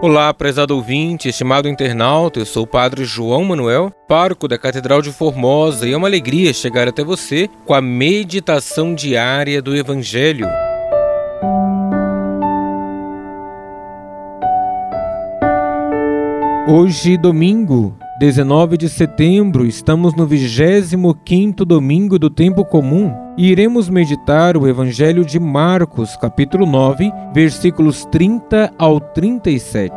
Olá, prezado ouvinte, estimado internauta, eu sou o Padre João Manuel, pároco da Catedral de Formosa, e é uma alegria chegar até você com a meditação diária do Evangelho. Hoje, domingo, 19 de setembro, estamos no 25º domingo do tempo comum e iremos meditar o Evangelho de Marcos, capítulo 9, versículos 30 ao 37.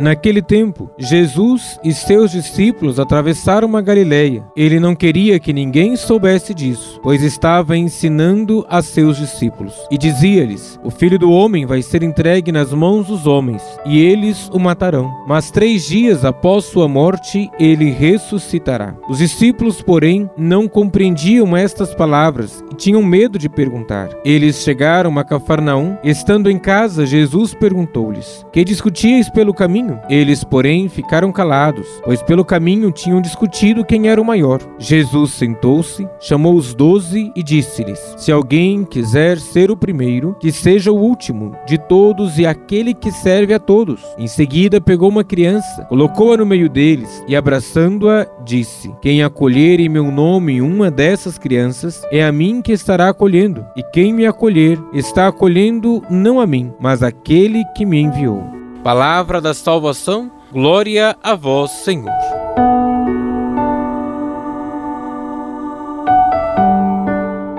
Naquele tempo, Jesus e seus discípulos atravessaram a Galileia. Ele não queria que ninguém soubesse disso, pois estava ensinando a seus discípulos. E dizia-lhes: O filho do homem vai ser entregue nas mãos dos homens, e eles o matarão. Mas três dias após sua morte, ele ressuscitará. Os discípulos, porém, não compreendiam estas palavras e tinham medo de perguntar. Eles chegaram a Cafarnaum. Estando em casa, Jesus perguntou-lhes: Que discutíeis pelo caminho? Caminho. Eles, porém, ficaram calados, pois pelo caminho tinham discutido quem era o maior. Jesus sentou-se, chamou os doze e disse-lhes: Se alguém quiser ser o primeiro, que seja o último de todos e aquele que serve a todos. Em seguida, pegou uma criança, colocou-a no meio deles e, abraçando-a, disse: Quem acolher em meu nome uma dessas crianças, é a mim que estará acolhendo, e quem me acolher está acolhendo não a mim, mas aquele que me enviou. Palavra da salvação, glória a vós, Senhor.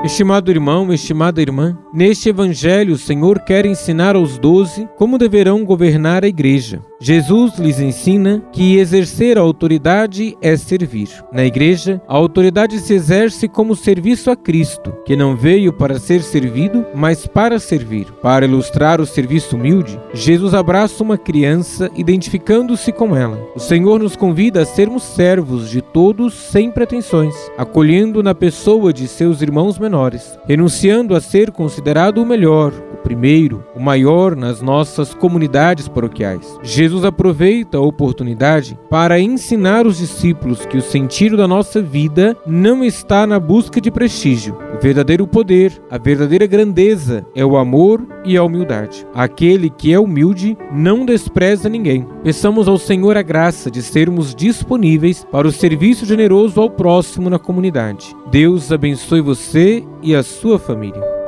Estimado irmão, estimada irmã, neste Evangelho o Senhor quer ensinar aos doze como deverão governar a igreja. Jesus lhes ensina que exercer a autoridade é servir. Na igreja, a autoridade se exerce como serviço a Cristo, que não veio para ser servido, mas para servir. Para ilustrar o serviço humilde, Jesus abraça uma criança identificando-se com ela. O Senhor nos convida a sermos servos de todos sem pretensões, acolhendo na pessoa de seus irmãos menores, renunciando a ser considerado o melhor, primeiro, o maior nas nossas comunidades paroquiais. Jesus aproveita a oportunidade para ensinar os discípulos que o sentido da nossa vida não está na busca de prestígio. O verdadeiro poder, a verdadeira grandeza é o amor e a humildade. Aquele que é humilde não despreza ninguém. Peçamos ao Senhor a graça de sermos disponíveis para o serviço generoso ao próximo na comunidade. Deus abençoe você e a sua família.